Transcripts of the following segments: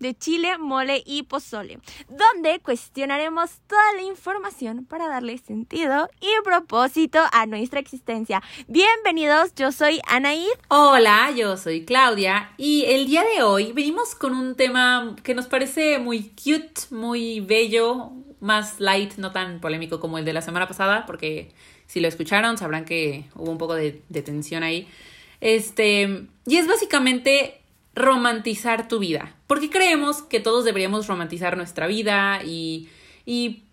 de chile, mole y pozole, donde cuestionaremos toda la información para darle sentido y propósito a nuestra existencia. Bienvenidos, yo soy Anaid. Hola, yo soy Claudia y el día de hoy venimos con un tema que nos parece muy cute, muy bello, más light, no tan polémico como el de la semana pasada, porque si lo escucharon sabrán que hubo un poco de, de tensión ahí. Este, y es básicamente romantizar tu vida. Porque creemos que todos deberíamos romantizar nuestra vida y, y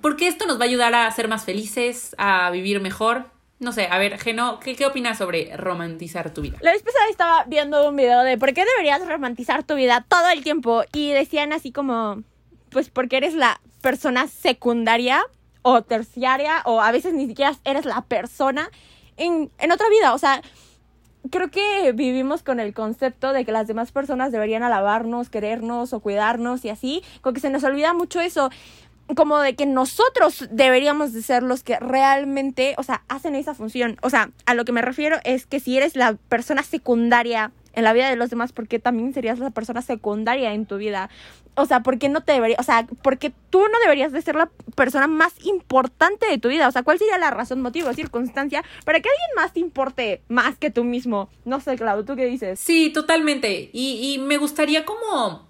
porque esto nos va a ayudar a ser más felices, a vivir mejor. No sé, a ver, Geno, ¿qué, ¿qué opinas sobre romantizar tu vida? La vez pasada estaba viendo un video de por qué deberías romantizar tu vida todo el tiempo y decían así como, pues porque eres la persona secundaria o terciaria o a veces ni siquiera eres la persona en, en otra vida. O sea, creo que vivimos con el concepto de que las demás personas deberían alabarnos, querernos o cuidarnos y así, con que se nos olvida mucho eso como de que nosotros deberíamos de ser los que realmente, o sea, hacen esa función. O sea, a lo que me refiero es que si eres la persona secundaria en la vida de los demás, ¿por qué también serías la persona secundaria en tu vida? O sea, ¿por qué no te deberías, o sea, porque tú no deberías de ser la persona más importante de tu vida? O sea, ¿cuál sería la razón, motivo, circunstancia para que alguien más te importe más que tú mismo? No sé, Clau, ¿tú qué dices? Sí, totalmente. Y, y me gustaría como,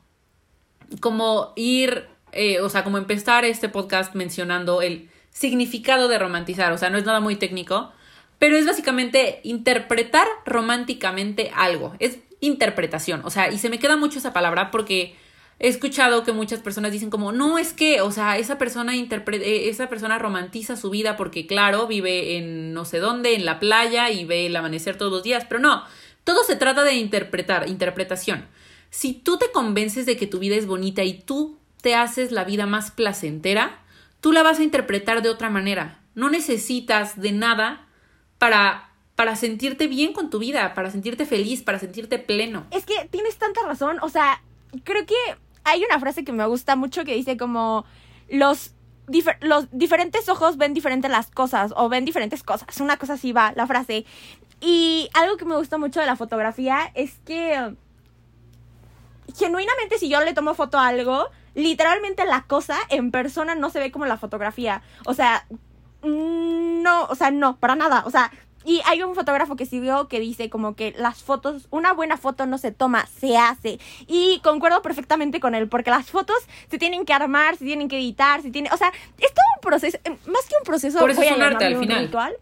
como ir, eh, o sea, como empezar este podcast mencionando el significado de romantizar. O sea, no es nada muy técnico, pero es básicamente interpretar románticamente algo. Es interpretación. O sea, y se me queda mucho esa palabra porque he escuchado que muchas personas dicen como, no, es que, o sea, esa persona interprete, esa persona romantiza su vida porque, claro, vive en no sé dónde, en la playa y ve el amanecer todos los días, pero no, todo se trata de interpretar, interpretación. Si tú te convences de que tu vida es bonita y tú te haces la vida más placentera, tú la vas a interpretar de otra manera. No necesitas de nada para, para sentirte bien con tu vida, para sentirte feliz, para sentirte pleno. Es que tienes tanta razón, o sea, creo que hay una frase que me gusta mucho que dice como los, los diferentes ojos ven diferentes las cosas o ven diferentes cosas, una cosa así va la frase. Y algo que me gusta mucho de la fotografía es que genuinamente si yo le tomo foto a algo, literalmente la cosa en persona no se ve como la fotografía. O sea, no, o sea, no, para nada. O sea, y hay un fotógrafo que siguió que dice como que las fotos, una buena foto no se toma, se hace. Y concuerdo perfectamente con él, porque las fotos se tienen que armar, se tienen que editar, se tiene, o sea, es todo un proceso, eh, más que un proceso, Por eso voy es a un arte al llamarlo un final. ritual.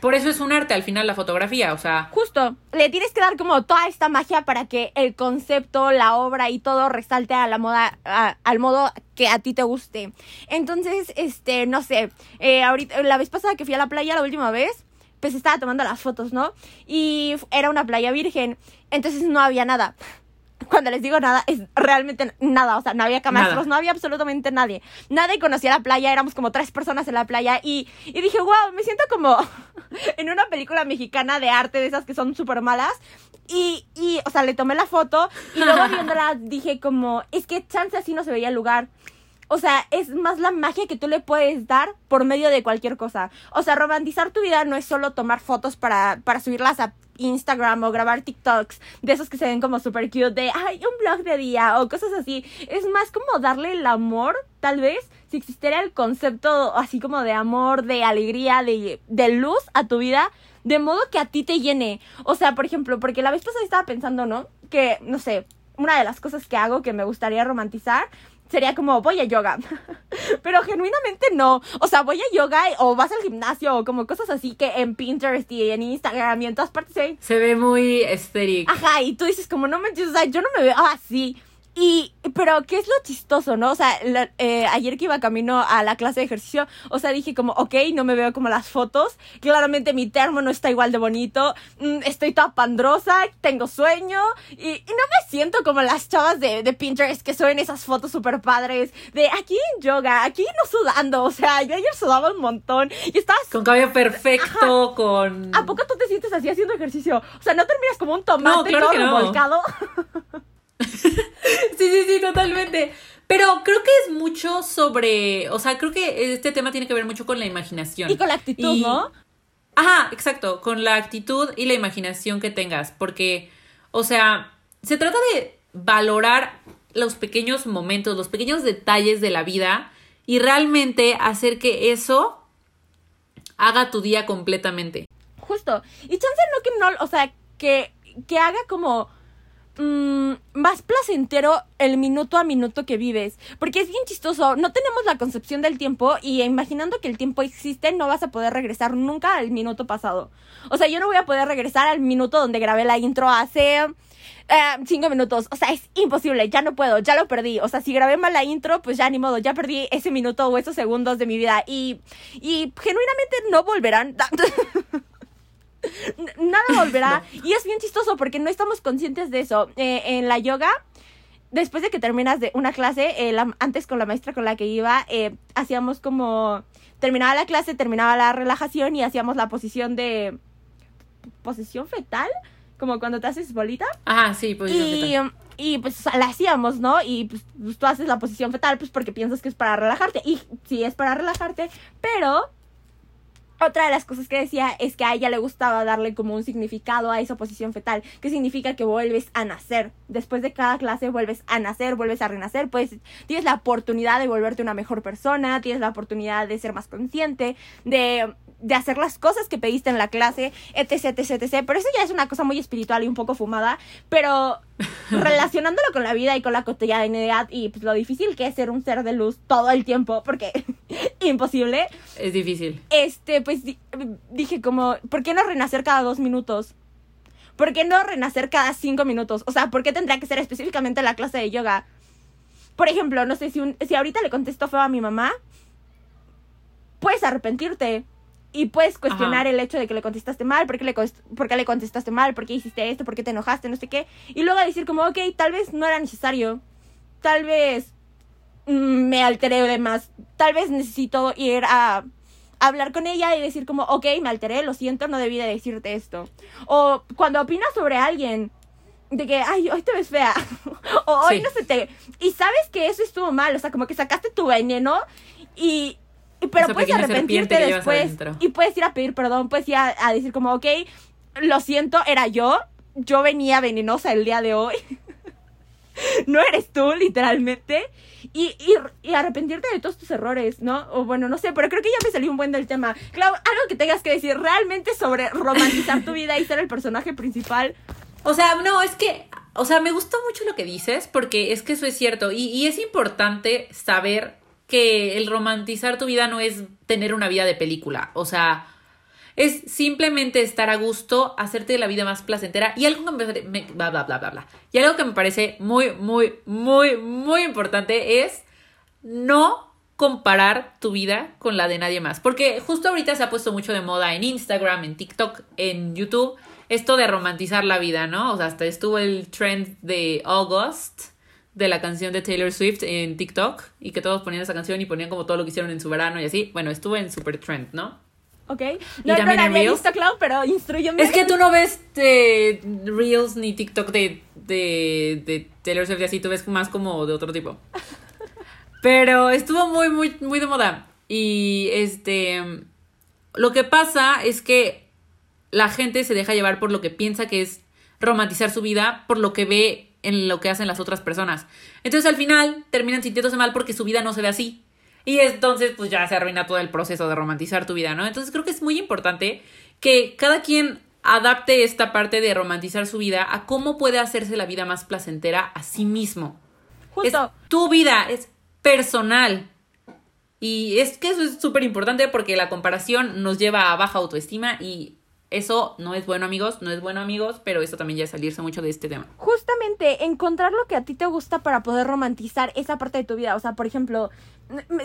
Por eso es un arte al final la fotografía, o sea, Justo, le tienes que dar como toda esta magia para que el concepto, la obra y todo resalte a la moda, a- al modo que a ti te guste. Entonces, este, no sé, eh, ahorita, la vez pasada que fui a la playa la última vez, pues estaba tomando las fotos, ¿no? Y era una playa virgen, entonces no había nada. Cuando les digo nada, es realmente nada. O sea, no había camastros, no había absolutamente nadie. Nadie conocía la playa, éramos como tres personas en la playa. Y, y dije, wow, me siento como en una película mexicana de arte, de esas que son súper malas. Y, y, o sea, le tomé la foto y luego viéndola dije como, es que chance así no se veía el lugar. O sea, es más la magia que tú le puedes dar por medio de cualquier cosa. O sea, romantizar tu vida no es solo tomar fotos para, para subirlas a Instagram o grabar TikToks de esos que se ven como super cute de, ay, un blog de día o cosas así. Es más como darle el amor, tal vez, si existiera el concepto así como de amor, de alegría, de, de luz a tu vida, de modo que a ti te llene. O sea, por ejemplo, porque la vez pasada estaba pensando, ¿no? Que, no sé, una de las cosas que hago que me gustaría romantizar sería como voy a yoga. Pero genuinamente no. O sea, voy a yoga o vas al gimnasio o como cosas así que en Pinterest y en Instagram y en todas partes se ven. se ve muy estético. Ajá, y tú dices como no manches, o sea, yo no me veo así. Y, pero, ¿qué es lo chistoso, no? O sea, la- eh, ayer que iba camino a la clase de ejercicio, o sea, dije como, ok, no me veo como las fotos. Claramente mi termo no está igual de bonito. mm, estoy toda pandrosa, tengo sueño. Y, y no me siento como las chavas de, de Pinterest que suben esas fotos súper padres. De aquí en yoga, aquí no sudando. O sea, yo ayer sudaba un montón. Y estabas Con cabello perfecto, con... ¿A poco tú te sientes así haciendo ejercicio? O sea, ¿no terminas como un tomate No, claro todo que no. Sí, sí, sí, totalmente. Pero creo que es mucho sobre, o sea, creo que este tema tiene que ver mucho con la imaginación. Y con la actitud, Y- ¿no? Ajá, exacto, con la actitud y la imaginación que tengas, porque, o sea, se trata de valorar los pequeños momentos, los pequeños detalles de la vida y realmente hacer que eso haga tu día completamente. Justo. Y chance no que no, o sea, que, que haga como mm, más placentero el minuto a minuto que vives. Porque es bien chistoso. No tenemos la concepción del tiempo y imaginando que el tiempo existe, no vas a poder regresar nunca al minuto pasado. O sea, yo no voy a poder regresar al minuto donde grabé la intro hace eh, cinco minutos. O sea, es imposible. Ya no puedo. Ya lo perdí. O sea, si grabé mal la intro, pues ya ni modo. Ya perdí ese minuto o esos segundos de mi vida. Y, y genuinamente no volverán. Nada volverá. Y es bien chistoso porque no estamos conscientes de eso. Eh, en la yoga, después de que terminas de una clase, eh, antes con la maestra con la que iba, eh, hacíamos como... Terminaba la clase, terminaba la relajación y hacíamos la posición de... ¿Posición fetal? Como cuando te haces bolita. Ajá, sí, posición y, fetal. Y pues la hacíamos, ¿no? Y pues, pues tú haces la posición fetal pues porque piensas que es para relajarte. Y sí es para relajarte, pero otra de las cosas que decía es que a ella le gustaba darle como un significado a esa posición fetal, que significa que vuelves a nacer. Después de cada clase vuelves a nacer, vuelves a renacer, pues tienes la oportunidad de volverte una mejor persona, tienes la oportunidad de ser más consciente, de de hacer las cosas que pediste en la clase, etc, etc, etc. Pero eso ya es una cosa muy espiritual y un poco fumada, pero relacionándolo con la vida y con la cotidianidad y pues lo difícil que es ser un ser de luz todo el tiempo, porque imposible. Es difícil. Este, pues dije como, ¿por qué no renacer cada dos minutos? ¿Por qué no renacer cada cinco minutos? O sea, ¿por qué tendría que ser específicamente la clase de yoga? Por ejemplo, no sé si, un, si ahorita le contesto feo a mi mamá, puedes arrepentirte y puedes cuestionar el hecho de que le contestaste mal, ¿por qué, le, por qué le contestaste mal, por qué hiciste esto, por qué te enojaste, no sé qué. Y luego decir como, ok, tal vez no era necesario, tal vez mm, me alteré de más, tal vez necesito ir a hablar con ella y decir como, ok, me alteré, lo siento, no debí de decirte esto. O cuando opinas sobre alguien, de que, ay, hoy te ves fea, o hoy no se te... Y sabes que eso estuvo mal, o sea, como que sacaste tu veneno y pero puedes arrepentirte después y puedes ir a pedir perdón, puedes ir a, decir como, ok, lo siento, era yo, yo venía venenosa el día de hoy. no eres tú, literalmente. Y, y, arrepentirte de todos tus errores, ¿no? O bueno, no sé, pero creo que ya me salió un buen del tema. Claro, algo que tengas que decir realmente sobre romantizar tu vida y ser el personaje principal. O sea, no, es que, o sea, me gustó mucho lo que dices, porque es que eso es cierto. Y, y es importante saber que el romantizar tu vida no es tener una vida de película, o sea, es simplemente estar a gusto, hacerte la vida más placentera y algo que me, bla, bla, bla, bla, bla. Y algo que me parece muy, muy, muy, muy importante es no comparar tu vida con la de nadie más. Porque justo ahorita se ha puesto mucho de moda en Instagram, en TikTok, en YouTube, esto de romantizar la vida, ¿no? O sea, hasta estuvo el trend de August de la canción de Taylor Swift en TikTok y que todos ponían esa canción y ponían como todo lo que hicieron en su verano y así. Bueno, estuvo en super trend, ¿no? Ok. No, y también no, en visto, Clau, pero instruyeme. Es que tú no ves de Reels ni TikTok de, de, de Taylor Swift y así, tú ves más como de otro tipo. Pero estuvo muy, muy, muy de moda. Y este. Lo que pasa es que la gente se deja llevar por lo que piensa que es romantizar su vida, por lo que ve en lo que hacen las otras personas. Entonces al final terminan sintiéndose mal porque su vida no se ve así. Y entonces pues ya se arruina todo el proceso de romantizar tu vida, ¿no? Entonces creo que es muy importante que cada quien adapte esta parte de romantizar su vida a cómo puede hacerse la vida más placentera a sí mismo. Justo. Es tu vida, es personal. Y es que eso es súper importante porque la comparación nos lleva a baja autoestima y eso no es bueno, amigos, no es bueno, amigos, pero eso también ya es salirse mucho de este tema. Justamente, encontrar lo que a ti te gusta para poder romantizar esa parte de tu vida. O sea, por ejemplo,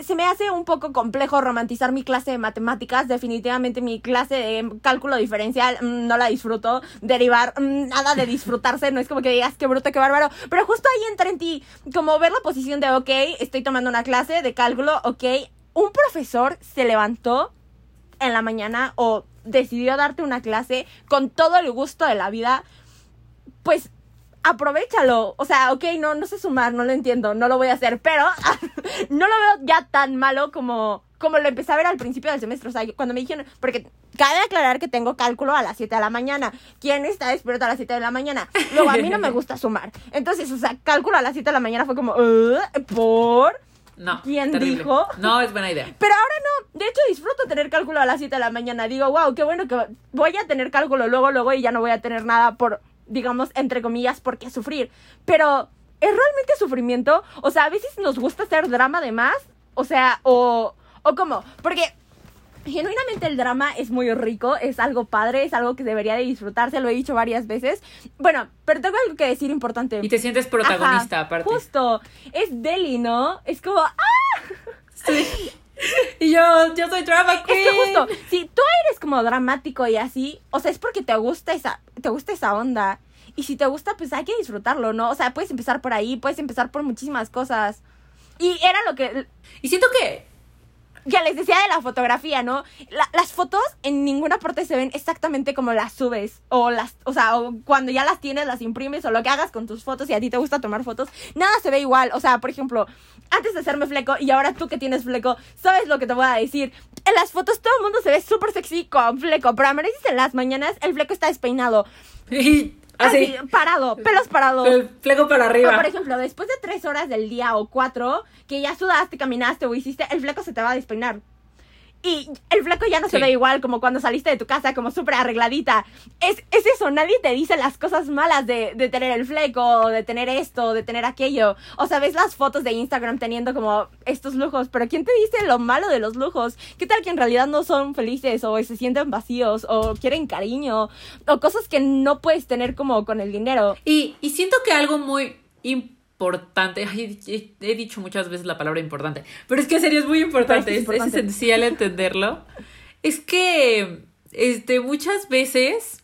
se me hace un poco complejo romantizar mi clase de matemáticas. Definitivamente mi clase de cálculo diferencial mm, no la disfruto. Derivar, mm, nada de disfrutarse. No es como que digas qué bruto, qué bárbaro. Pero justo ahí entra en ti como ver la posición de, ok, estoy tomando una clase de cálculo, ok. Un profesor se levantó en la mañana o decidió darte una clase con todo el gusto de la vida, pues aprovechalo. O sea, ok, no, no sé sumar, no lo entiendo, no lo voy a hacer, pero no lo veo ya tan malo como, como lo empecé a ver al principio del semestre. O sea, cuando me dijeron, porque Cabe aclarar que tengo cálculo a las 7 de la mañana. ¿Quién está despierto a las 7 de la mañana? Luego, a mí no me gusta sumar. Entonces, o sea, cálculo a las 7 de la mañana fue como, "Uh, ¿por? No. ¿Quién terrible. dijo? No, es buena idea. Pero ahora no. De hecho, disfruto tener cálculo a las 7 de la mañana. Digo, wow, qué bueno que voy a tener cálculo luego, luego y ya no voy a tener nada por, digamos, entre comillas, por qué sufrir. Pero, ¿es realmente sufrimiento? O sea, a veces nos gusta hacer drama de más. O sea, o, o cómo. Porque genuinamente el drama es muy rico, es algo padre, es algo que debería de disfrutarse, lo he dicho varias veces. Bueno, pero tengo algo que decir importante. Y te sientes protagonista, Ajá, aparte. Justo, es Deli, ¿no? Es como, ¡ah! Sí. Y yo, yo soy drama queen. Es que justo, si tú eres como dramático y así, o sea, es porque te gusta esa, te gusta esa onda. Y si te gusta, pues hay que disfrutarlo, ¿no? O sea, puedes empezar por ahí, puedes empezar por muchísimas cosas. Y era lo que, Y siento que ya les decía de la fotografía, ¿no? La- las fotos en ninguna parte se ven exactamente como las subes. O las, o sea, o cuando ya las tienes, las imprimes, o lo que hagas con tus fotos y a ti te gusta tomar fotos, nada se ve igual. O sea, por ejemplo, antes de hacerme fleco y ahora tú que tienes fleco, sabes lo que te voy a decir. En las fotos todo el mundo se ve súper sexy con fleco, pero a veces en las mañanas el fleco está despeinado. así, Así, parado, pelos parados. el fleco para O, arriba. por ejemplo, después de tres horas del día o cuatro, que ya sudaste, caminaste o hiciste, el fleco se te va a despeinar. Y el fleco ya no se ve igual como cuando saliste de tu casa, como súper arregladita. Es, es eso, nadie te dice las cosas malas de, de tener el fleco, o de tener esto, de tener aquello. O sea, ves las fotos de Instagram teniendo como estos lujos, pero ¿quién te dice lo malo de los lujos? ¿Qué tal que en realidad no son felices o se sienten vacíos o quieren cariño o cosas que no puedes tener como con el dinero? Y, y siento que algo muy importante, ay, he, dicho muchas veces la palabra importante, pero es que en serio es muy importante, es importante. es esencial entenderlo. Es que este, muchas veces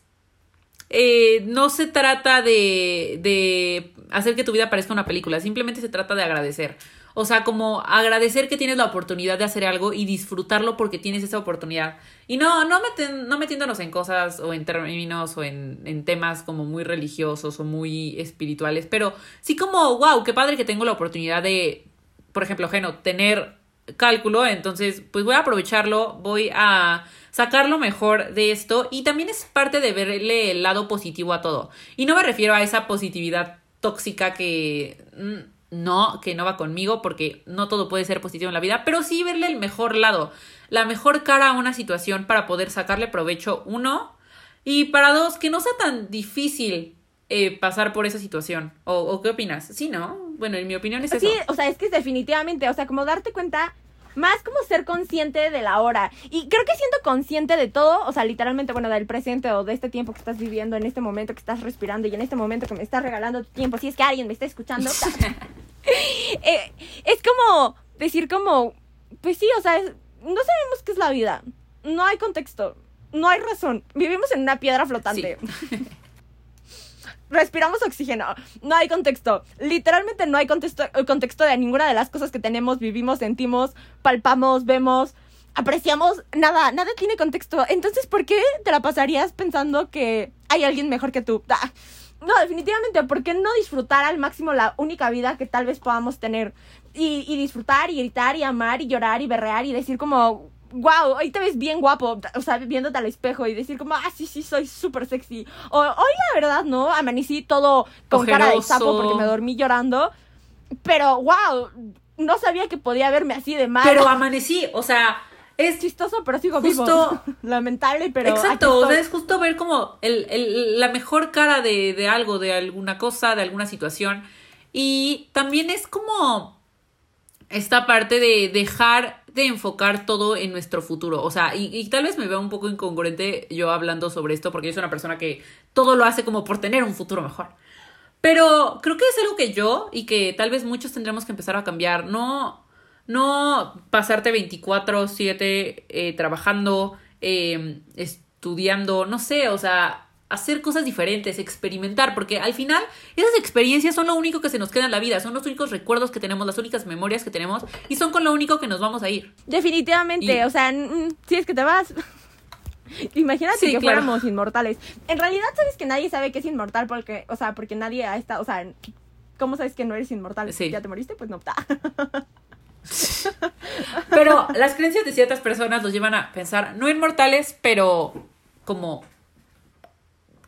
eh, no se trata de, de hacer que tu vida parezca una película, simplemente se trata de agradecer. O sea, como agradecer que tienes la oportunidad de hacer algo y disfrutarlo porque tienes esa oportunidad. Y no, no, meten, no metiéndonos en cosas o en términos o en, en temas como muy religiosos o muy espirituales, pero sí como, wow, qué padre que tengo la oportunidad de, por ejemplo, Geno, tener cálculo, entonces pues voy a aprovecharlo, voy a sacar lo mejor de esto y también es parte de verle el lado positivo a todo. Y no me refiero a esa positividad tóxica que mm, no, que no va conmigo porque no todo puede ser positivo en la vida, pero sí verle el mejor lado, la mejor cara a una situación para poder sacarle provecho uno y para dos que no sea tan difícil eh, pasar por esa situación. ¿O, o qué opinas? Sí, ¿no? Bueno, en mi opinión es Sí, eso. o sea, es que es definitivamente, o sea, como darte cuenta, más como ser consciente de la hora. Y creo que siendo consciente de todo, o sea, literalmente, bueno, del presente o de este tiempo que estás viviendo, en este momento que estás respirando y en este momento que me estás regalando tu tiempo, si es que alguien me está escuchando, eh, es como decir como, pues sí, o sea, es- no sabemos qué es la vida. No hay contexto. No hay razón. Vivimos en una piedra flotante. Respiramos oxígeno. No hay contexto. Literalmente no hay contexto, contexto de ninguna de las cosas que tenemos, vivimos, sentimos, palpamos, vemos, apreciamos. Nada, nada tiene contexto. Entonces, ¿por qué te la pasarías pensando que hay alguien mejor que tú? Ah, No, definitivamente, ¿por qué no disfrutar al máximo la única vida que tal vez podamos tener? Y, y disfrutar y gritar y amar y llorar y berrear y decir como, wow, hoy te ves bien guapo, o sea, viéndote al espejo y decir como, ah, sí, sí, soy súper sexy. O hoy la verdad, ¿no? Amanecí todo con cara de sapo porque me dormí llorando. Pero, wow, no sabía que podía verme así de mal. Pero amanecí, o sea, es chistoso, pero sigo Justo- vivo. Lamentable, pero Exacto, o sea, es justo ver como el, el- la mejor cara de, de algo, de alguna cosa, de alguna situación. Y también es como esta parte de dejar de enfocar todo en nuestro futuro. O sea, y, y tal vez me vea un poco incongruente yo hablando sobre esto, porque yo soy una persona que todo lo hace como por tener un futuro mejor. Pero creo que es algo que yo y que tal vez muchos tendremos que empezar a cambiar. No, no pasarte 24/7 eh, trabajando, eh, estudiando, no sé, o sea, hacer cosas diferentes, experimentar, porque al final esas experiencias son lo único que se nos queda en la vida, son los únicos recuerdos que tenemos, las únicas memorias que tenemos y son con lo único que nos vamos a ir. Definitivamente, Y- o sea, si es que te vas. Imagínate Sí, que claro. fuéramos inmortales. En realidad, sabes que nadie sabe que es inmortal porque, o sea, porque nadie ha estado, o sea, ¿cómo sabes que no eres inmortal? Sí. ¿Ya te moriste? Pues no. Pero las creencias de ciertas personas los llevan a pensar, no inmortales, pero como...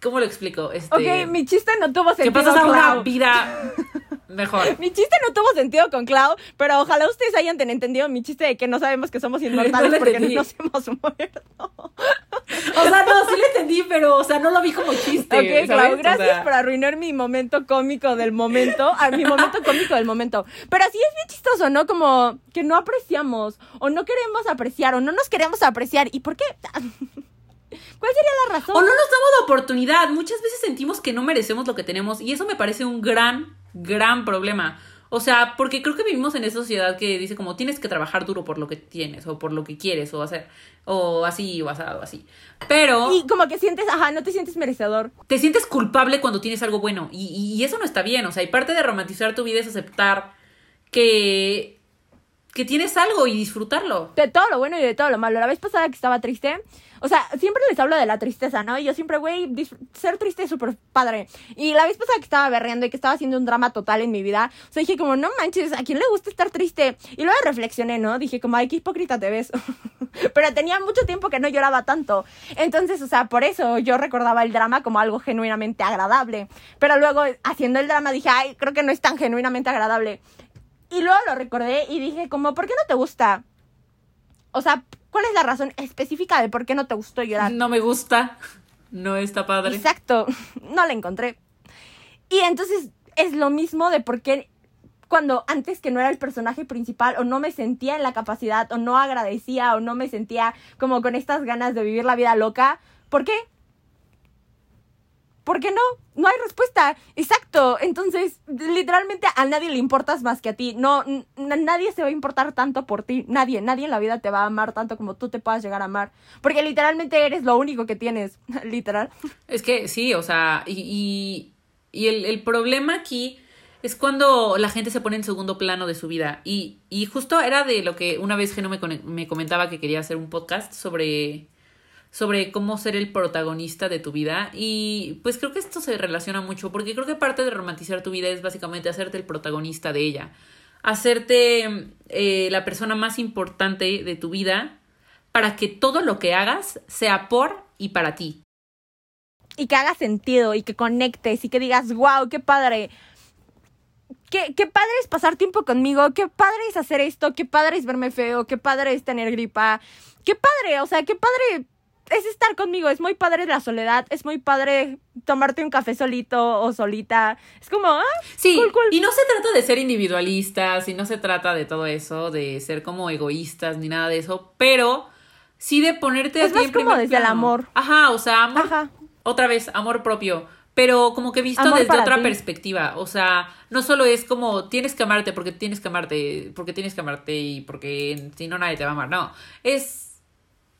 ¿Cómo lo explico? Este, Ok, mi chiste no tuvo que sentido. pasas a una vida mejor. Mi chiste no tuvo sentido con Clau, pero ojalá ustedes hayan ten- entendido mi chiste de que no sabemos que somos inmortales No porque entendí. nos hemos muerto. O sea, no, sí lo entendí, pero, o sea, no lo vi como chiste. Ok, ¿sabes? Clau, O gracias sea, por arruinar mi momento cómico del momento. A mi momento cómico del momento. Pero sí es bien chistoso, ¿no? Como que no apreciamos, o no queremos apreciar, o no nos queremos apreciar. ¿Y por qué? ¿Cuál sería la razón? O no nos damos la oportunidad. Muchas veces sentimos que no merecemos lo que tenemos y eso me parece un gran, gran problema. O sea, porque creo que vivimos en esa sociedad que dice como tienes que trabajar duro por lo que tienes o por lo que quieres o hacer o así o asado así. Pero Y como que sientes, ajá, no te sientes merecedor. te sientes culpable cuando tienes algo bueno y, y- y eso no está bien. O sea, y parte de romantizar tu vida es aceptar que que tienes algo y disfrutarlo. De todo lo bueno y de todo lo malo. La vez pasada que estaba triste, o sea, siempre les hablo de la tristeza, ¿no? Y yo siempre, güey, ser triste es súper padre. Y la vez pasada que estaba berreando y que estaba haciendo un drama total en mi vida, o sea, dije como, no manches, ¿a quién le gusta estar triste? Y luego reflexioné, ¿no? Dije como, ay, qué hipócrita te ves. Pero tenía mucho tiempo que no lloraba tanto. Entonces, o sea, por eso yo recordaba el drama como algo genuinamente agradable. Pero luego, haciendo el drama, dije, ay, creo que no es tan genuinamente agradable. Y luego lo recordé y dije como, ¿por qué no te gusta? O sea, ¿cuál es la razón específica de por qué no te gustó llorar? No me gusta. No está padre. Exacto, no la encontré. Y entonces es lo mismo de por qué cuando antes que no era el personaje principal o no me sentía en la capacidad o no agradecía o no me sentía como con estas ganas de vivir la vida loca, ¿por qué? ¿Por qué no? No hay respuesta. Exacto. Entonces, literalmente a nadie le importas más que a ti. No, nadie se va a importar tanto por ti. Nadie, nadie en la vida te va a amar tanto como tú te puedas llegar a amar. Porque literalmente eres lo único que tienes. Literal. Es que sí, o sea, y, y, el, el problema aquí es cuando la gente se pone en segundo plano de su vida. Y, y justo era de lo que una vez Geno me, cone- me comentaba que quería hacer un podcast sobre, sobre cómo ser el protagonista de tu vida. Y pues creo que esto se relaciona mucho, porque creo que parte de romantizar tu vida es básicamente hacerte el protagonista de ella. Hacerte eh, la persona más importante de tu vida para que todo lo que hagas sea por y para ti. y que haga sentido y que conectes y que digas, wow, qué padre. Qué, qué padre es pasar tiempo conmigo, qué padre es hacer esto, qué padre es verme feo, qué padre es tener gripa, qué padre, o sea, qué padre es estar conmigo, es muy padre la soledad, es muy padre tomarte un café solito o solita, es como, ah, Sí, cool, cool. y no se trata de ser individualistas y no se trata de todo eso, de ser como egoístas ni nada de eso, pero sí de ponerte Es a ti más en como desde el amor. Ajá, o sea, amor, Ajá. otra vez, amor propio, pero como que visto Amor desde otra ti. perspectiva, o sea, no solo es como tienes que amarte porque tienes que amarte, porque tienes que amarte y porque si no nadie te va a amar, no, es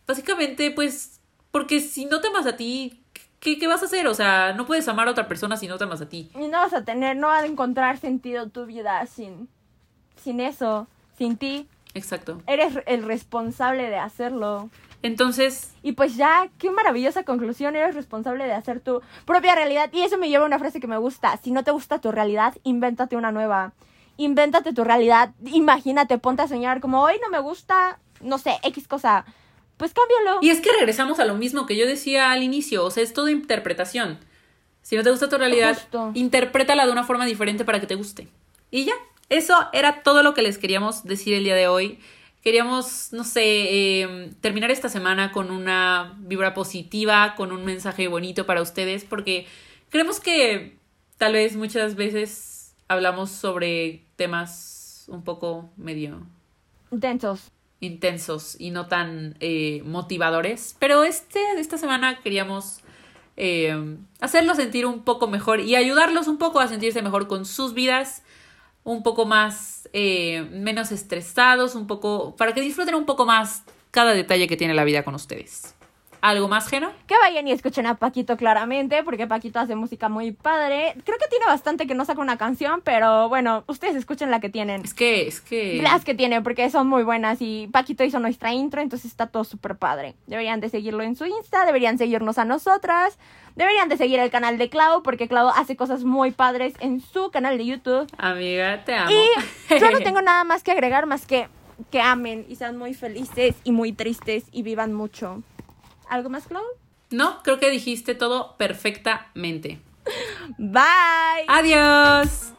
básicamente pues porque si no te amas a ti, ¿qué, qué vas a hacer? O sea, no puedes amar a otra persona si no te amas a ti. y no vas a tener, no va a encontrar sentido tu vida sin, sin eso, sin ti, Exacto. eres el responsable de hacerlo. Entonces, Y pues ya, qué maravillosa conclusión, eres responsable de hacer tu propia realidad. Y eso me lleva a una frase que me gusta, si no te gusta tu realidad, invéntate una nueva. Invéntate tu realidad, imagínate, ponte a soñar como hoy no me gusta, no sé, X cosa. Pues cámbialo. Y es que regresamos a lo mismo que yo decía al inicio, o sea, es todo interpretación. Si no te gusta tu realidad, Justo. interprétala de una forma diferente para que te guste. Y ya, eso era todo lo que les queríamos decir el día de hoy. Queríamos, no sé, eh, terminar esta semana con una vibra positiva, con un mensaje bonito para ustedes, porque creemos que tal vez muchas veces hablamos sobre temas un poco medio Intensos. Intensos y no tan eh, motivadores. Pero este, esta semana queríamos eh, hacerlos sentir un poco mejor y ayudarlos un poco a sentirse mejor con sus vidas, un poco más, eh, menos estresados, un poco, para que disfruten un poco más cada detalle que tiene la vida con ustedes. ¿Algo más, Geno? Que vayan y escuchen a Paquito claramente, porque Paquito hace música muy padre. Creo que tiene bastante que no saca una canción, pero bueno, ustedes escuchen la que tienen. Es que, es que... Las que tiene, porque son muy buenas y Paquito hizo nuestra intro, entonces está todo súper padre. Deberían de seguirlo en su Insta, deberían seguirnos a nosotras, deberían de seguir el canal de Clau, porque Clau hace cosas muy padres en su canal de YouTube. Amiga, te amo. Y yo no tengo nada más que agregar, más que que amen y sean muy felices y muy tristes y vivan mucho. ¿Algo más, Chloe? No, creo que dijiste todo perfectamente. Bye. Adiós.